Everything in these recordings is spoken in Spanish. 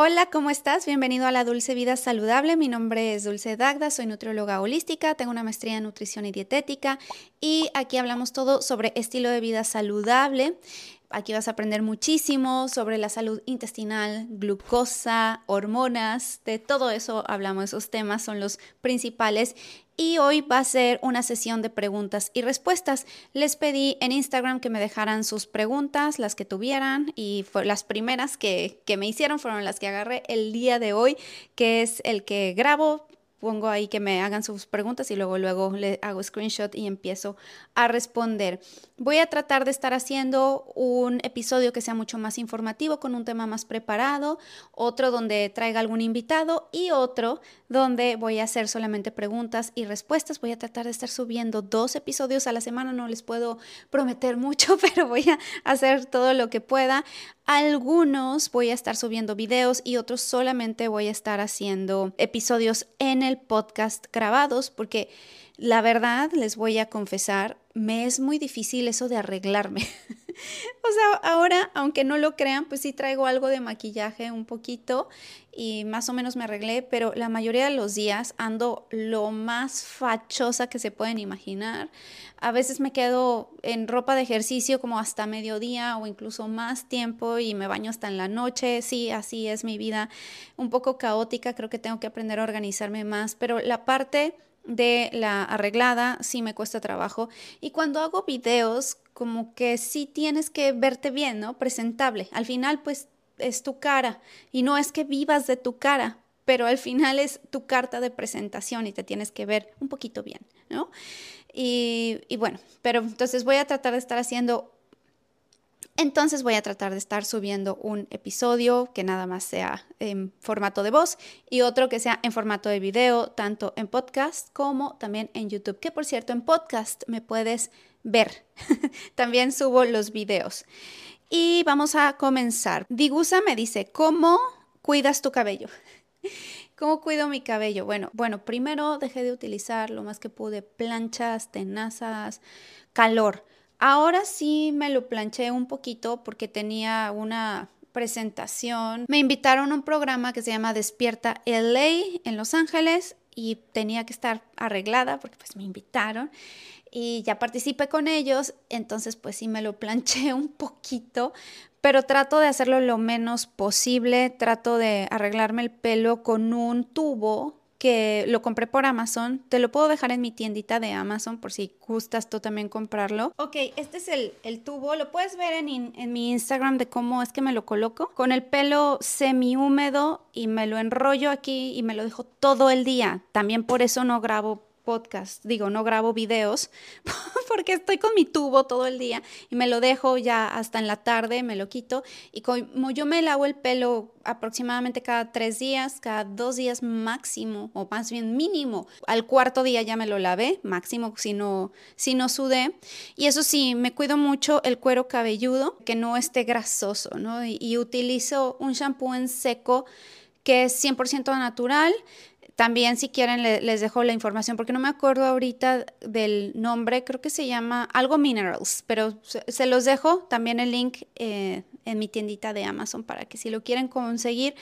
Hola, ¿cómo estás? Bienvenido a la Dulce Vida Saludable. Mi nombre es Dulce Dagda, soy nutrióloga holística, tengo una maestría en nutrición y dietética y aquí hablamos todo sobre estilo de vida saludable. Aquí vas a aprender muchísimo sobre la salud intestinal, glucosa, hormonas, de todo eso hablamos, esos temas son los principales y hoy va a ser una sesión de preguntas y respuestas. Les pedí en Instagram que me dejaran sus preguntas, las que tuvieran, y las primeras que, que me hicieron fueron las que agarré el día de hoy, que es el que grabo pongo ahí que me hagan sus preguntas y luego luego le hago screenshot y empiezo a responder. Voy a tratar de estar haciendo un episodio que sea mucho más informativo con un tema más preparado, otro donde traiga algún invitado y otro donde voy a hacer solamente preguntas y respuestas. Voy a tratar de estar subiendo dos episodios a la semana, no les puedo prometer mucho, pero voy a hacer todo lo que pueda. Algunos voy a estar subiendo videos y otros solamente voy a estar haciendo episodios en el podcast grabados porque la verdad les voy a confesar, me es muy difícil eso de arreglarme. o sea, ahora, aunque no lo crean, pues sí traigo algo de maquillaje un poquito y más o menos me arreglé, pero la mayoría de los días ando lo más fachosa que se pueden imaginar. A veces me quedo en ropa de ejercicio como hasta mediodía o incluso más tiempo y me baño hasta en la noche. Sí, así es mi vida, un poco caótica, creo que tengo que aprender a organizarme más, pero la parte de la arreglada sí me cuesta trabajo y cuando hago videos como que sí tienes que verte bien, ¿no? Presentable. Al final pues es tu cara y no es que vivas de tu cara, pero al final es tu carta de presentación y te tienes que ver un poquito bien, ¿no? Y, y bueno, pero entonces voy a tratar de estar haciendo entonces voy a tratar de estar subiendo un episodio que nada más sea en formato de voz y otro que sea en formato de video, tanto en podcast como también en YouTube, que por cierto en podcast me puedes ver. también subo los videos. Y vamos a comenzar. Digusa me dice, ¿cómo cuidas tu cabello? ¿Cómo cuido mi cabello? Bueno, bueno, primero dejé de utilizar lo más que pude planchas, tenazas, calor. Ahora sí me lo planché un poquito porque tenía una presentación. Me invitaron a un programa que se llama Despierta LA en Los Ángeles y tenía que estar arreglada porque pues me invitaron y ya participé con ellos, entonces pues sí me lo planché un poquito, pero trato de hacerlo lo menos posible, trato de arreglarme el pelo con un tubo que lo compré por Amazon. Te lo puedo dejar en mi tiendita de Amazon por si gustas tú también comprarlo. Ok, este es el, tubo. Lo puedes ver en, en, mi Instagram de cómo es que me lo coloco. Con el pelo semi húmedo y me lo enrollo aquí y me lo dejo todo el día. También por eso no grabo podcast, digo, no grabo videos porque estoy con mi tubo todo el día y me lo dejo ya hasta en la tarde, me lo quito y como yo me lavo el pelo aproximadamente cada tres días, cada dos días máximo o más bien mínimo, al cuarto día ya me lo lavé, máximo si no, si no sudé y eso sí, me cuido mucho el cuero cabelludo, que no esté grasoso, ¿no? Y, y utilizo un shampoo en seco que es 100% natural, también si quieren les dejo la información porque no me acuerdo ahorita del nombre, creo que se llama algo Minerals, pero se, los dejo también el link eh, en mi tiendita de Amazon para que si lo quieren conseguir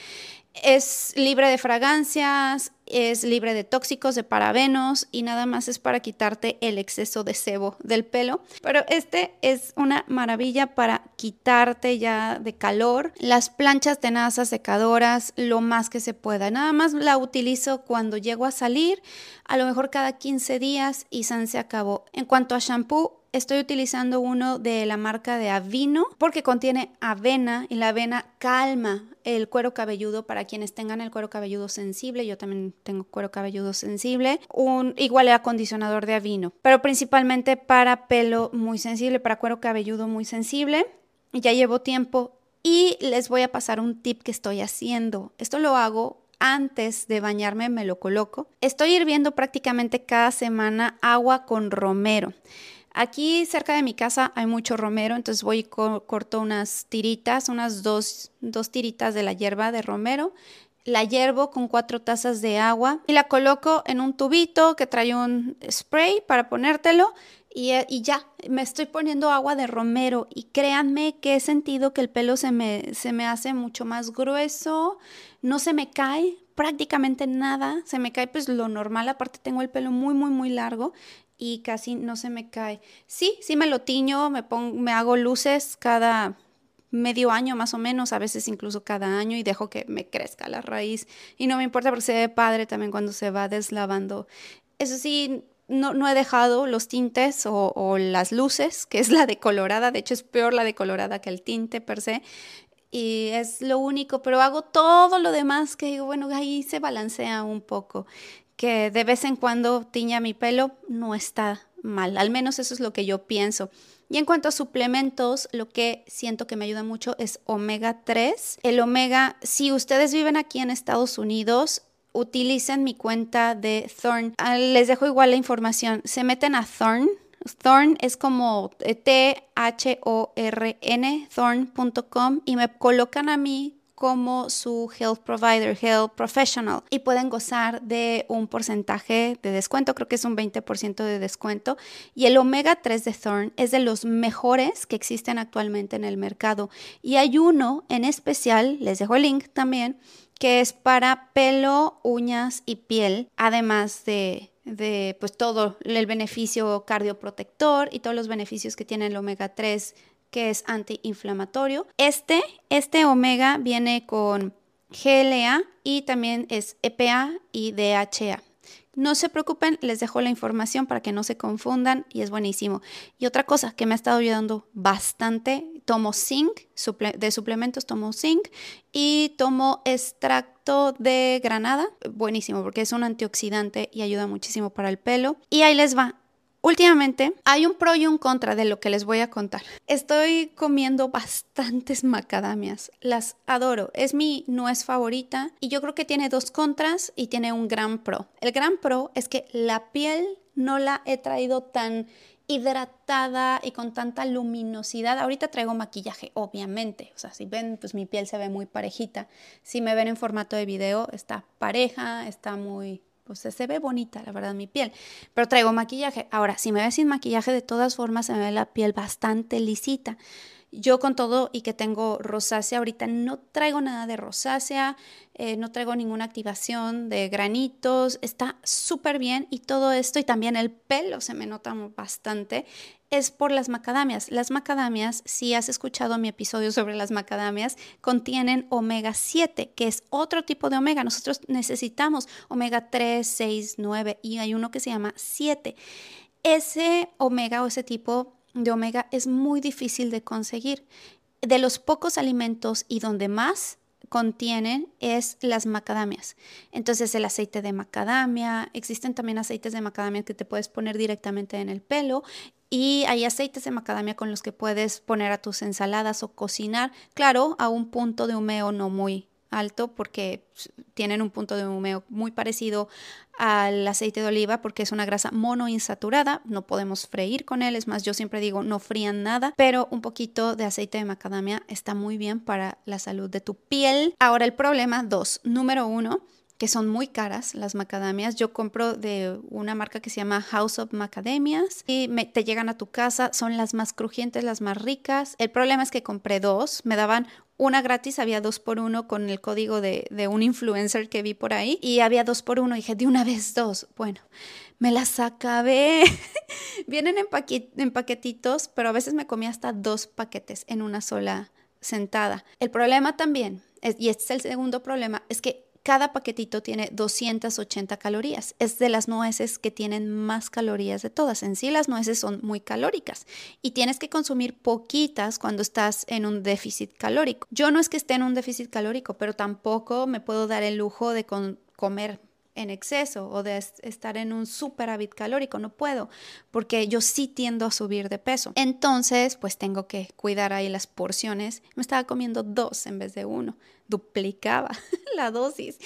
es libre de fragancias, es libre de tóxicos, de parabenos y nada más es para quitarte el exceso de sebo del pelo. Pero este es una maravilla para quitarte ya de calor. Las planchas tenazas, secadoras, lo más que se pueda. Nada más la utilizo cuando llego a salir, a lo mejor cada 15 días y se acabó. En cuanto a shampoo, estoy utilizando uno de la marca de Avino porque contiene avena y la avena calma el cuero cabelludo para quienes tengan el cuero cabelludo sensible. Yo también tengo cuero cabelludo sensible. Un igual acondicionador de Avino, pero principalmente para pelo muy sensible, para cuero cabelludo muy sensible. Ya llevo tiempo y les voy a pasar un tip que estoy haciendo. Esto lo hago antes de bañarme, me lo coloco. Estoy hirviendo prácticamente cada semana agua con romero. Aquí cerca de mi casa hay mucho romero, entonces voy y corto unas tiritas, unas dos, dos tiritas de la hierba de romero. La hiervo con cuatro tazas de agua y la coloco en un tubito que trae un spray para ponértelo y, eh, y, ya, me estoy poniendo agua de romero. Y créanme que he sentido que el pelo se me, se me hace mucho más grueso, no se me cae prácticamente nada, se me cae pues lo normal, aparte tengo el pelo muy, muy, muy largo y casi no se me cae. Sí, sí me lo tiño, me, pongo, me hago luces cada medio año más o menos, a veces incluso cada año y dejo que me crezca la raíz y no me importa porque se ve padre también cuando se va deslavando. Eso sí, no, he dejado los tintes o, las luces, que es la decolorada, de hecho es peor la decolorada que el tinte per se, y es lo único, pero hago todo lo demás que digo, bueno, ahí se balancea un poco, que de vez en cuando tiña mi pelo no está mal, al menos eso es lo que yo pienso. Y en cuanto a suplementos, lo que siento que me ayuda mucho es omega 3. El omega, si ustedes viven aquí en Estados Unidos, utilicen mi cuenta de Thorn. Ah, les dejo igual la información. Se meten a Thorn. Thorn es como T-H-O-R-N, thorn.com y me colocan a mí como su health provider, health professional y pueden gozar de un porcentaje de descuento, creo que es un 20% de descuento y el omega 3 de Thorn es de los mejores que existen actualmente en el mercado. Y hay uno en especial, les dejo el link también, que es para pelo, uñas y piel, además de, de pues todo el beneficio cardioprotector y todos los beneficios que tiene el omega 3 que es antiinflamatorio. Este, este omega viene con GLA y también es EPA y DHA. No se preocupen, les dejo la información para que no se confundan y es buenísimo. Y otra cosa que me ha estado ayudando bastante, tomo zinc, de suplementos tomo zinc y tomo extracto de granada, buenísimo porque es un antioxidante y ayuda muchísimo para el pelo. Y ahí les va, Últimamente hay un pro y un contra de lo que les voy a contar. Estoy comiendo bastantes macadamias. Las adoro. Es mi nuez favorita y yo creo que tiene dos contras y tiene un gran pro. El gran pro es que la piel no la he traído tan hidratada y con tanta luminosidad. Ahorita traigo maquillaje, obviamente. O sea, si ven, pues mi piel se ve muy parejita. Si me ven en formato de video, está pareja, está muy se ve bonita, la verdad, mi piel. Pero traigo maquillaje. Ahora, si me ve sin maquillaje, de todas formas se me ve la piel bastante lisita. Yo con todo y que tengo rosácea, ahorita no traigo nada de rosácea, eh, no traigo ninguna activación de granitos, está súper bien y todo esto y también el pelo se me nota bastante es por las macadamias. Las macadamias, si has escuchado mi episodio sobre las macadamias, contienen omega 7, que es otro tipo de omega. Nosotros necesitamos omega 3, 6, 9 y hay uno que se llama 7. Ese omega o ese tipo de omega es muy difícil de conseguir. De los pocos alimentos y donde más contienen es las macadamias. Entonces el aceite de macadamia, existen también aceites de macadamia que te puedes poner directamente en el pelo y hay aceites de macadamia con los que puedes poner a tus ensaladas o cocinar, claro, a un punto de humeo no muy alto porque tienen un punto de humeo muy parecido al aceite de oliva porque es una grasa monoinsaturada, no podemos freír con él, es más, yo siempre digo no frían nada, pero un poquito de aceite de macadamia está muy bien para la salud de tu piel. Ahora el problema, dos, número uno, que son muy caras las macadamias. Yo compro de una marca que se llama House of Macadamias y me, te llegan a tu casa, son las más crujientes, las más ricas. El problema es que compré dos, me daban una gratis, había dos por uno con el código de, de un influencer que vi por ahí y había dos por uno. Y dije, de una vez dos. Bueno, me las acabé. Vienen en, en paquetitos, pero a veces me comí hasta dos paquetes en una sola sentada. El problema también, y este es el segundo problema, es que cada paquetito tiene 280 calorías. Es de las nueces que tienen más calorías de todas. En sí las nueces son muy calóricas y tienes que consumir poquitas cuando estás en un déficit calórico. Yo no es que esté en un déficit calórico, pero tampoco me puedo dar el lujo de comer en exceso o de estar en un superávit calórico, no puedo, porque yo sí tiendo a subir de peso. Entonces, pues tengo que cuidar ahí las porciones. Me estaba comiendo dos en vez de uno, duplicaba la dosis.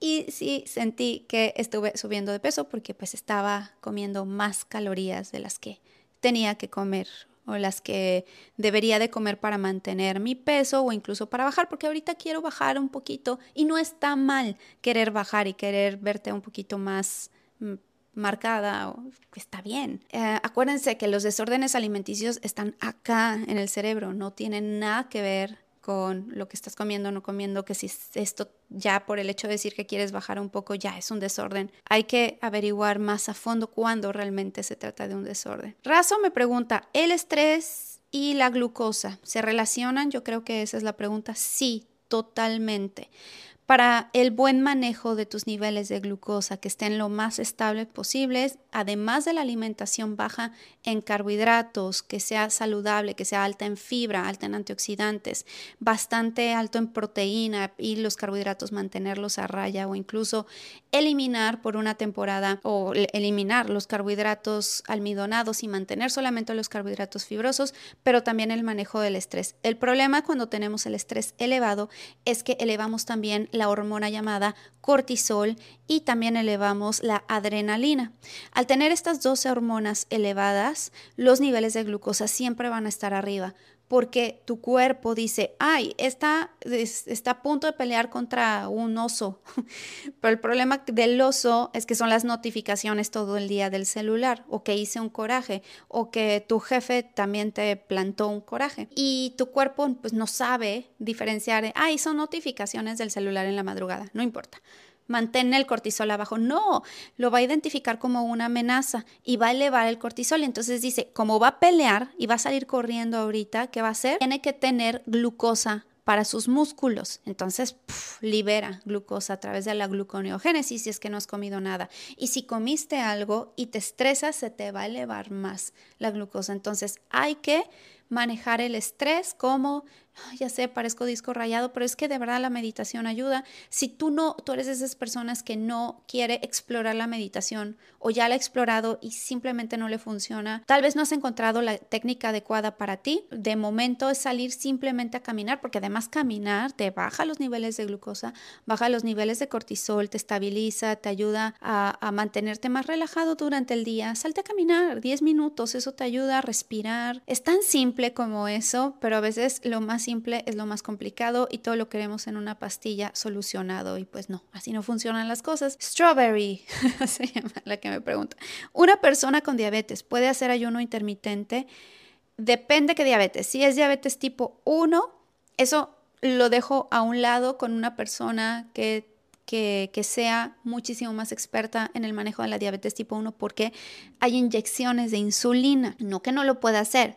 Y sí sentí que estuve subiendo de peso porque pues estaba comiendo más calorías de las que tenía que comer o las que debería de comer para mantener mi peso o incluso para bajar, porque ahorita quiero bajar un poquito y no está mal querer bajar y querer verte un poquito más, mm, marcada, está bien. Eh, acuérdense que los desórdenes alimenticios están acá en el cerebro, no tienen nada que ver con lo que estás comiendo o no comiendo, que si esto ya por el hecho de decir que quieres bajar un poco ya es un desorden. Hay que averiguar más a fondo cuándo realmente se trata de un desorden. Razo me pregunta, ¿el estrés y la glucosa se relacionan? Yo creo que esa es la pregunta. Sí, totalmente para el buen manejo de tus niveles de glucosa, que estén lo más estables posibles, además de la alimentación baja en carbohidratos, que sea saludable, que sea alta en fibra, alta en antioxidantes, bastante alto en proteína y los carbohidratos mantenerlos a raya o incluso eliminar por una temporada o eliminar los carbohidratos almidonados y mantener solamente los carbohidratos fibrosos, pero también el manejo del estrés. El problema cuando tenemos el estrés elevado es que elevamos también la hormona llamada cortisol y también elevamos la adrenalina. Al tener estas 12 hormonas elevadas, los niveles de glucosa siempre van a estar arriba porque tu cuerpo dice, ay, está, está a punto de pelear contra un oso. Pero el problema del oso es que son las notificaciones todo el día del celular, o que hice un coraje, o que tu jefe también te plantó un coraje. Y tu cuerpo pues no sabe diferenciar, ay, son notificaciones del celular en la madrugada, no importa mantén el cortisol abajo. No, lo va a identificar como una amenaza y va a elevar el cortisol. Entonces dice, como va a pelear y va a salir corriendo ahorita, ¿qué va a hacer? Tiene que tener glucosa para sus músculos. Entonces, libera glucosa a través de la gluconeogénesis si es que no has comido nada. Y si comiste algo y te estresas, se te va a elevar más la glucosa. Entonces, hay que manejar el estrés como ya sé, parezco disco rayado, pero es que de verdad la meditación ayuda. Si tú no, tú eres de esas personas que no quiere explorar la meditación o ya la ha explorado y simplemente no le funciona, tal vez no has encontrado la técnica adecuada para ti. De momento es salir simplemente a caminar, porque además caminar te baja los niveles de glucosa, baja los niveles de cortisol, te estabiliza, te ayuda a, a mantenerte más relajado durante el día. Salte a caminar 10 minutos, eso te ayuda a respirar. Es tan simple como eso, pero a veces lo más simple es lo más complicado y todo lo queremos en una pastilla solucionado y pues no, así no funcionan las cosas. Strawberry, la que me pregunta. ¿Una persona con diabetes puede hacer ayuno intermitente? Depende qué diabetes. Si es diabetes tipo 1, eso lo dejo a un lado con una persona que que, que, sea muchísimo más experta en el manejo de la diabetes tipo 1 porque hay inyecciones de insulina. No que no lo pueda hacer,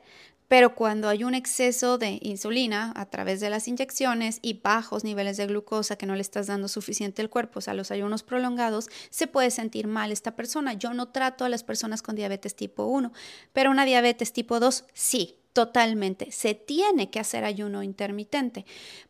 pero cuando hay un exceso de insulina a través de las inyecciones y bajos niveles de glucosa que no le estás dando suficiente al cuerpo, o sea, los ayunos prolongados, se puede sentir mal esta persona. Yo no trato a las personas con diabetes tipo 1, pero una diabetes tipo 2 sí. Totalmente. Se tiene que hacer ayuno intermitente.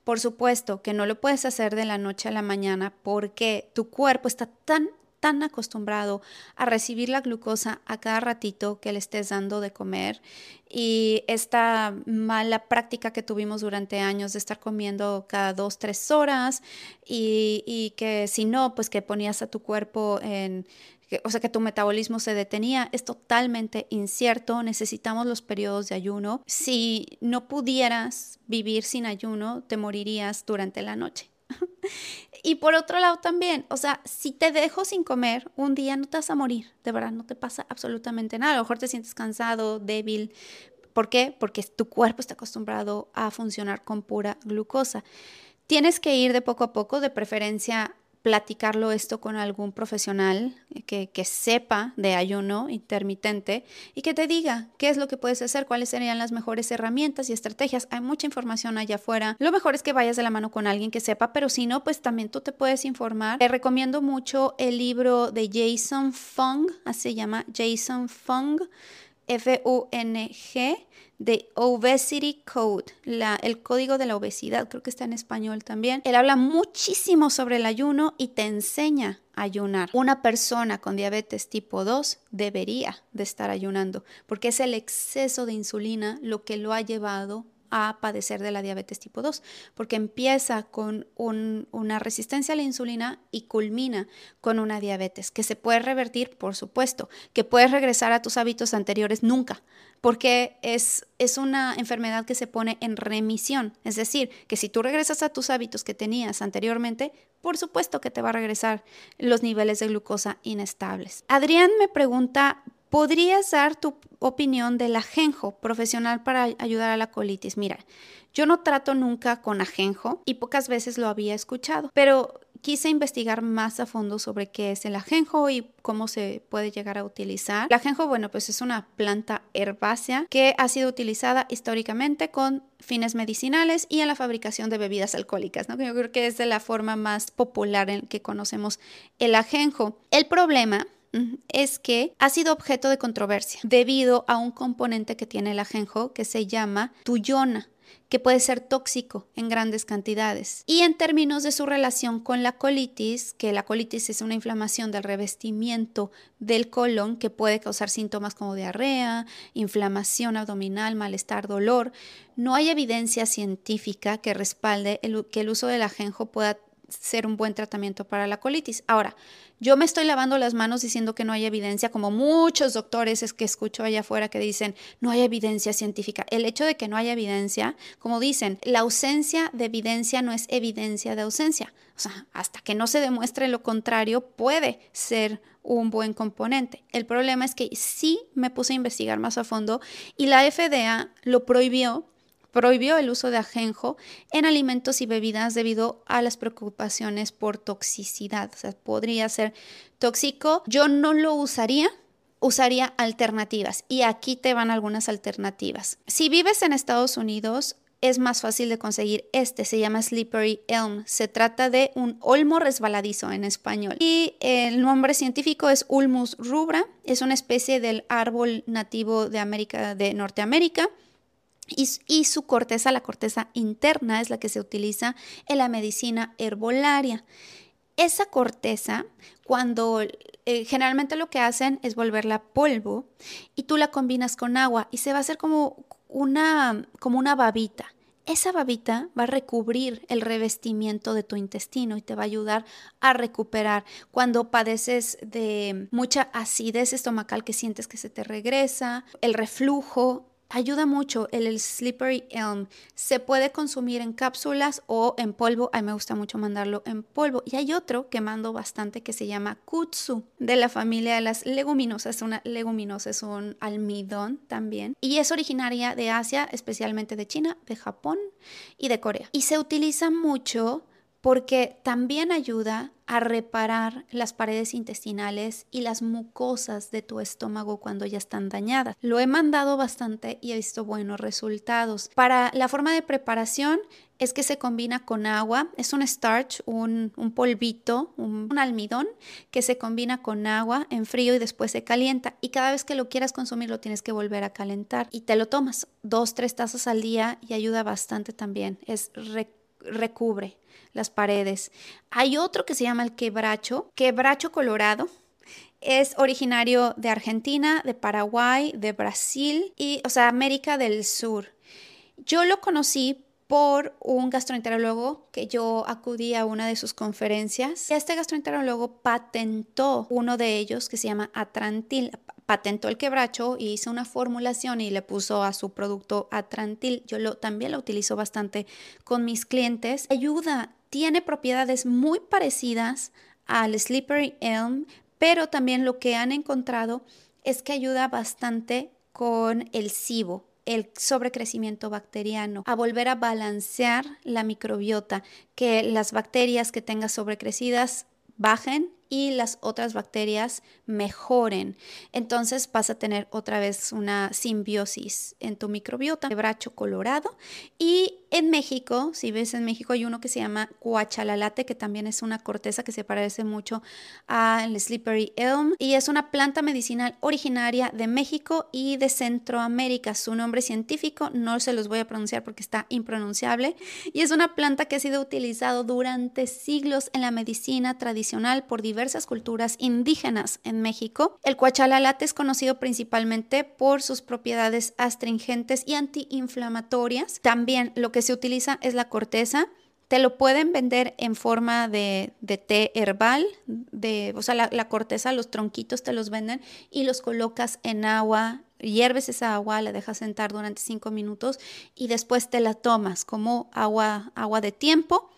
Por supuesto que no lo puedes hacer de la noche a la mañana porque tu cuerpo está tan tan acostumbrado a recibir la glucosa a cada ratito que le estés dando de comer y esta mala práctica que tuvimos durante años de estar comiendo cada dos, tres horas y, y que si no, pues que ponías a tu cuerpo en o sea, que tu metabolismo se detenía, es totalmente incierto. Necesitamos los periodos de ayuno. Si no pudieras vivir sin ayuno, te morirías durante la noche. Y por otro lado también, o sea, si te dejo sin comer, un día no te vas a morir, de verdad, no te pasa absolutamente nada. A lo mejor te sientes cansado, débil. ¿Por qué? Porque tu cuerpo está acostumbrado a funcionar con pura glucosa. Tienes que ir de poco a poco, de preferencia platicarlo esto con algún profesional que, que, sepa de ayuno intermitente y que te diga qué es lo que puedes hacer, cuáles serían las mejores herramientas y estrategias. Hay mucha información allá afuera. Lo mejor es que vayas de la mano con alguien que sepa, pero si no, pues también tú te puedes informar. Te recomiendo mucho el libro de Jason Fung, así se llama Jason Fung, F-U-N-G de Obesity Code, la, el código de la obesidad, creo que está en español también. Él habla muchísimo sobre el ayuno y te enseña a ayunar. Una persona con diabetes tipo 2 debería de estar ayunando porque es el exceso de insulina lo que lo ha llevado a padecer de la diabetes tipo 2, porque empieza con una resistencia a la insulina y culmina con una diabetes, que se puede revertir, por supuesto, que puedes regresar a tus hábitos anteriores nunca, porque es, es una enfermedad que se pone en remisión, es decir, que si tú regresas a tus hábitos que tenías anteriormente, por supuesto que te va a regresar los niveles de glucosa inestables. Adrián me pregunta, ¿podrías dar tu opinión del ajenjo profesional para ayudar a la colitis? Mira, yo no trato nunca con ajenjo y pocas veces lo había escuchado, pero quise investigar más a fondo sobre qué es el ajenjo y cómo se puede llegar a utilizar. El ajenjo, bueno, pues es una planta herbácea que ha sido utilizada históricamente con fines medicinales y en la fabricación de bebidas alcohólicas, ¿no? Yo creo que es de la forma más popular en que conocemos el ajenjo. El problema es que ha sido objeto de controversia debido a un componente que tiene el ajenjo que se llama tuyona que puede ser tóxico en grandes cantidades. Y en términos de su relación con la colitis, que la colitis es una inflamación del revestimiento del colon que puede causar síntomas como diarrea, inflamación abdominal, malestar, dolor, no hay evidencia científica que respalde que el uso del ajenjo pueda ser un buen tratamiento para la colitis. Ahora, yo me estoy lavando las manos diciendo que no hay evidencia, como muchos doctores es que escucho allá afuera que dicen no hay evidencia científica. El hecho de que no haya evidencia, como dicen, la ausencia de evidencia no es evidencia de ausencia. O sea, hasta que no se demuestre lo contrario, puede ser un buen componente. El problema es que sí me puse a investigar más a fondo y la FDA lo prohibió prohibió el uso de ajenjo en alimentos y bebidas debido a las preocupaciones por toxicidad. O sea, podría ser tóxico. Yo no lo usaría. Usaría alternativas y aquí te van algunas alternativas. Si vives en Estados Unidos, es más fácil de conseguir este, se llama Slippery Elm. Se trata de un olmo resbaladizo en español. Y el nombre científico es Ulmus rubra, es una especie del árbol nativo de América de Norteamérica y, su corteza, la corteza interna, es la que se utiliza en la medicina herbolaria. Esa corteza, cuando eh, generalmente lo que hacen es volverla polvo y tú la combinas con agua y se va a hacer como una, como una babita. Esa babita va a recubrir el revestimiento de tu intestino y te va a ayudar a recuperar cuando padeces de mucha acidez estomacal que sientes que se te regresa, el reflujo, ayuda mucho el, Slippery Elm. Se puede consumir en cápsulas o en polvo. A mí me gusta mucho mandarlo en polvo. Y hay otro que mando bastante que se llama Kutsu, de la familia de las leguminosas. Es una leguminosa, es un almidón también. Y es originaria de Asia, especialmente de China, de Japón y de Corea. Y se utiliza mucho porque también ayuda a reparar las paredes intestinales y las mucosas de tu estómago cuando ya están dañadas. Lo he mandado bastante y he visto buenos resultados. Para la forma de preparación es que se combina con agua, es un starch, un, polvito, un, almidón que se combina con agua en frío y después se calienta y cada vez que lo quieras consumir lo tienes que volver a calentar y te lo tomas dos, tres tazas al día y ayuda bastante también, es recubre las paredes. Hay otro que se llama el quebracho, quebracho colorado. Es originario de Argentina, de Paraguay, de Brasil y, o sea, América del Sur. Yo lo conocí por un gastroenterólogo que yo acudí a una de sus conferencias. Este gastroenterólogo patentó uno de ellos que se llama Atrantil. Patentó el quebracho y hizo una formulación y le puso a su producto Atrantil. Yo lo, también lo utilizo bastante con mis clientes. Ayuda tiene propiedades muy parecidas al Slippery Elm, pero también lo que han encontrado es que ayuda bastante con el SIBO, el sobrecrecimiento bacteriano, a volver a balancear la microbiota, que las bacterias que tengas sobrecrecidas bajen y las otras bacterias mejoren. Entonces vas a tener otra vez una simbiosis en tu microbiota, bracho colorado. Y en México, si ves en México hay uno que se llama cuachalalate, que también es una corteza que se parece mucho al slippery elm y es una planta medicinal originaria de México y de Centroamérica. Su nombre científico no se los voy a pronunciar porque está impronunciable y es una planta que ha sido utilizado durante siglos en la medicina tradicional por diversas culturas indígenas en México. El cuachalalate es conocido principalmente por sus propiedades astringentes y antiinflamatorias. También lo que se utiliza es la corteza. Te lo pueden vender en forma de, té herbal, de, o sea, la, la corteza, los tronquitos te los venden y los colocas en agua hierves esa agua, la dejas sentar durante cinco minutos y después te la tomas como agua, agua de tiempo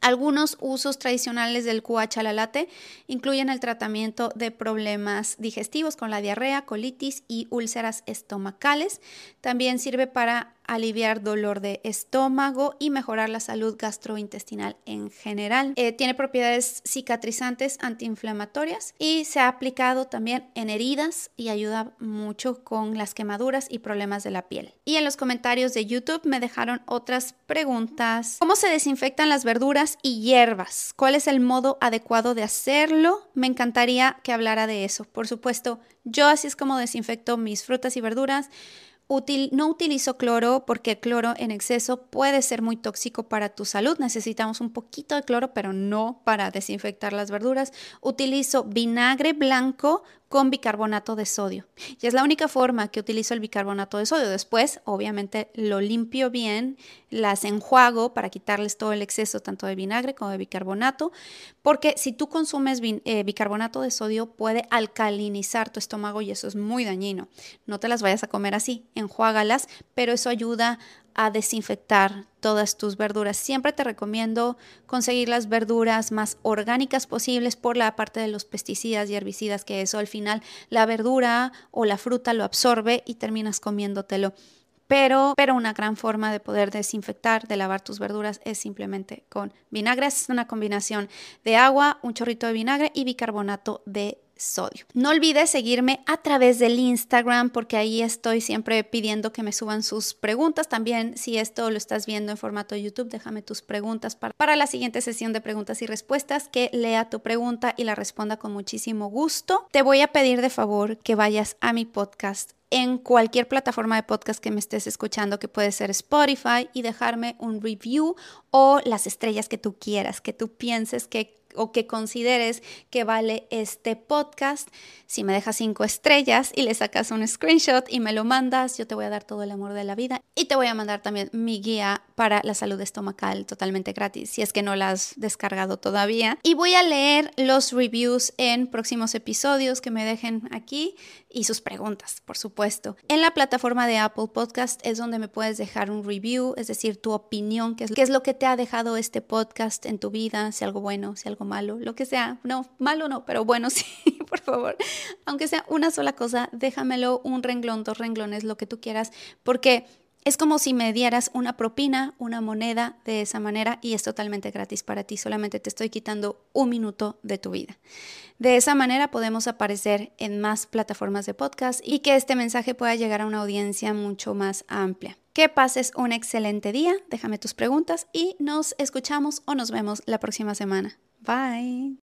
algunos usos tradicionales del cuachalalate incluyen el tratamiento de problemas digestivos con la diarrea, colitis y úlceras estomacales. También sirve para aliviar dolor de estómago y mejorar la salud gastrointestinal en general. Eh, tiene propiedades cicatrizantes, antiinflamatorias y se ha aplicado también en heridas y ayuda mucho con las quemaduras y problemas de la piel. Y en los comentarios de YouTube me dejaron otras preguntas. ¿Cómo se desinfectan las verduras y hierbas? ¿Cuál es el modo adecuado de hacerlo? Me encantaría que hablara de eso. Por supuesto, yo así es como desinfecto mis frutas y verduras no utilizo cloro porque el cloro en exceso puede ser muy tóxico para tu salud. Necesitamos un poquito de cloro, pero no para desinfectar las verduras. Utilizo vinagre blanco con bicarbonato de sodio. Y es la única forma que utilizo el bicarbonato de sodio. Después, obviamente, lo limpio bien, las enjuago para quitarles todo el exceso tanto de vinagre como de bicarbonato, porque si tú consumes eh, bicarbonato de sodio puede alcalinizar tu estómago y eso es muy dañino. No te las vayas a comer así, enjuágalas, pero eso ayuda a desinfectar todas tus verduras. Siempre te recomiendo conseguir las verduras más orgánicas posibles por la parte de los pesticidas y herbicidas, que eso al final la verdura o la fruta lo absorbe y terminas comiéndotelo. Pero, pero una gran forma de poder desinfectar, de lavar tus verduras es simplemente con vinagre. Es una combinación de agua, un chorrito de vinagre y bicarbonato de sodio. No olvides seguirme a través del Instagram porque ahí estoy siempre pidiendo que me suban sus preguntas. También si esto lo estás viendo en formato YouTube, déjame tus preguntas para, para la siguiente sesión de preguntas y respuestas, que lea tu pregunta y la responda con muchísimo gusto. Te voy a pedir de favor que vayas a mi podcast en cualquier plataforma de podcast que me estés escuchando, que puede ser Spotify, y dejarme un review o las estrellas que tú quieras, que tú pienses que o que consideres que vale este podcast. Si me dejas cinco estrellas y le sacas un screenshot y me lo mandas, yo te voy a dar todo el amor de la vida y te voy a mandar también mi guía para la salud estomacal totalmente gratis, si es que no la has descargado todavía. Y voy a leer los reviews en próximos episodios que me dejen aquí y sus preguntas, por supuesto. En la plataforma de Apple Podcast es donde me puedes dejar un review, es decir, tu opinión, qué es, lo que te ha dejado este podcast en tu vida, si algo bueno, si malo, lo que sea. No, malo no, pero bueno, sí, por favor. Aunque sea una sola cosa, déjamelo un renglón, dos renglones, lo que tú quieras, porque es como si me dieras una propina, una moneda de esa manera y es totalmente gratis para ti. Solamente te estoy quitando un minuto de tu vida. De esa manera podemos aparecer en más plataformas de podcast y que este mensaje pueda llegar a una audiencia mucho más amplia. Que pases un excelente día, déjame tus preguntas y nos escuchamos o nos vemos la próxima semana. Bye.